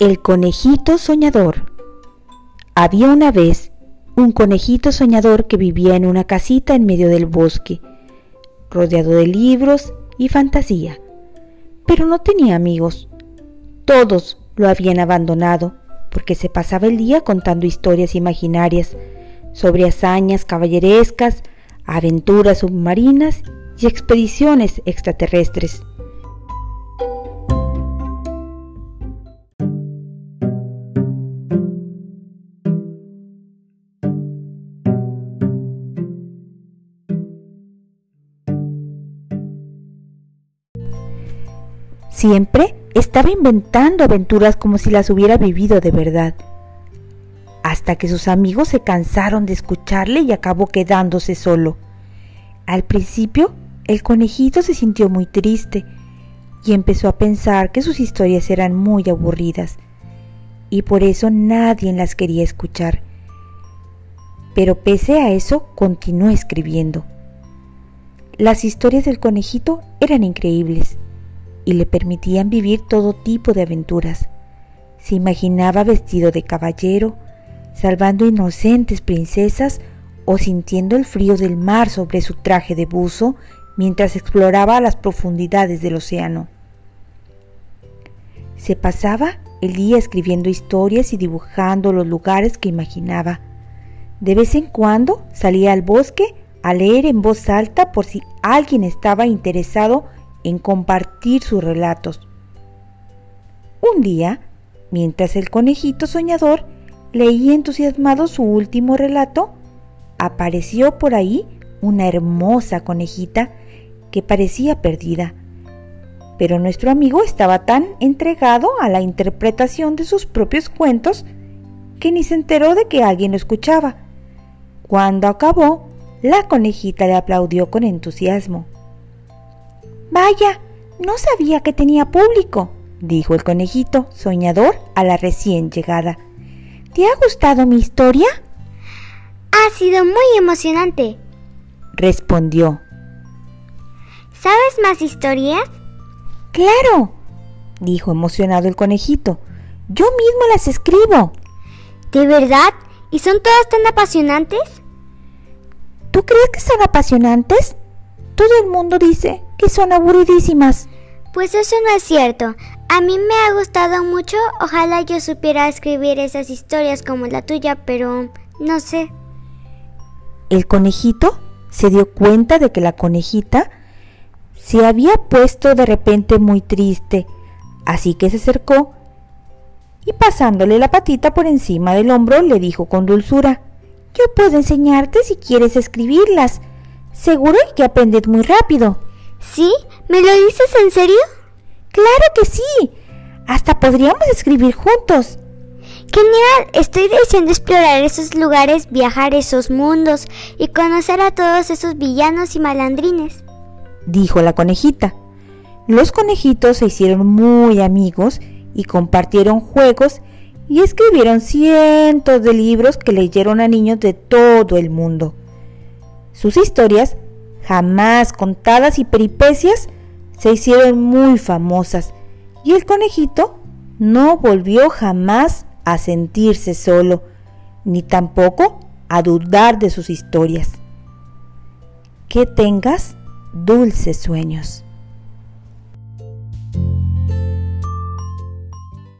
El conejito soñador. Había una vez un conejito soñador que vivía en una casita en medio del bosque, rodeado de libros y fantasía, pero no tenía amigos. Todos lo habían abandonado porque se pasaba el día contando historias imaginarias sobre hazañas caballerescas, aventuras submarinas y expediciones extraterrestres. Siempre estaba inventando aventuras como si las hubiera vivido de verdad. Hasta que sus amigos se cansaron de escucharle y acabó quedándose solo. Al principio, el conejito se sintió muy triste y empezó a pensar que sus historias eran muy aburridas y por eso nadie las quería escuchar. Pero pese a eso, continuó escribiendo. Las historias del conejito eran increíbles y le permitían vivir todo tipo de aventuras. Se imaginaba vestido de caballero, salvando inocentes princesas o sintiendo el frío del mar sobre su traje de buzo mientras exploraba las profundidades del océano. Se pasaba el día escribiendo historias y dibujando los lugares que imaginaba. De vez en cuando salía al bosque a leer en voz alta por si alguien estaba interesado en compartir sus relatos. Un día, mientras el conejito soñador leía entusiasmado su último relato, apareció por ahí una hermosa conejita que parecía perdida. Pero nuestro amigo estaba tan entregado a la interpretación de sus propios cuentos que ni se enteró de que alguien lo escuchaba. Cuando acabó, la conejita le aplaudió con entusiasmo. Vaya, no sabía que tenía público, dijo el conejito soñador a la recién llegada. ¿Te ha gustado mi historia? Ha sido muy emocionante, respondió. ¿Sabes más historias? Claro, dijo emocionado el conejito. Yo mismo las escribo. ¿De verdad? ¿Y son todas tan apasionantes? ¿Tú crees que son apasionantes? Todo el mundo dice que son aburridísimas. Pues eso no es cierto. A mí me ha gustado mucho. Ojalá yo supiera escribir esas historias como la tuya, pero no sé. El conejito se dio cuenta de que la conejita se había puesto de repente muy triste, así que se acercó y pasándole la patita por encima del hombro le dijo con dulzura, Yo puedo enseñarte si quieres escribirlas. Seguro que aprendes muy rápido. ¿Sí? ¿Me lo dices en serio? Claro que sí. Hasta podríamos escribir juntos. Genial, estoy deseando explorar esos lugares, viajar esos mundos y conocer a todos esos villanos y malandrines, dijo la conejita. Los conejitos se hicieron muy amigos y compartieron juegos y escribieron cientos de libros que leyeron a niños de todo el mundo. Sus historias jamás contadas y peripecias se hicieron muy famosas y el conejito no volvió jamás a sentirse solo, ni tampoco a dudar de sus historias. Que tengas dulces sueños.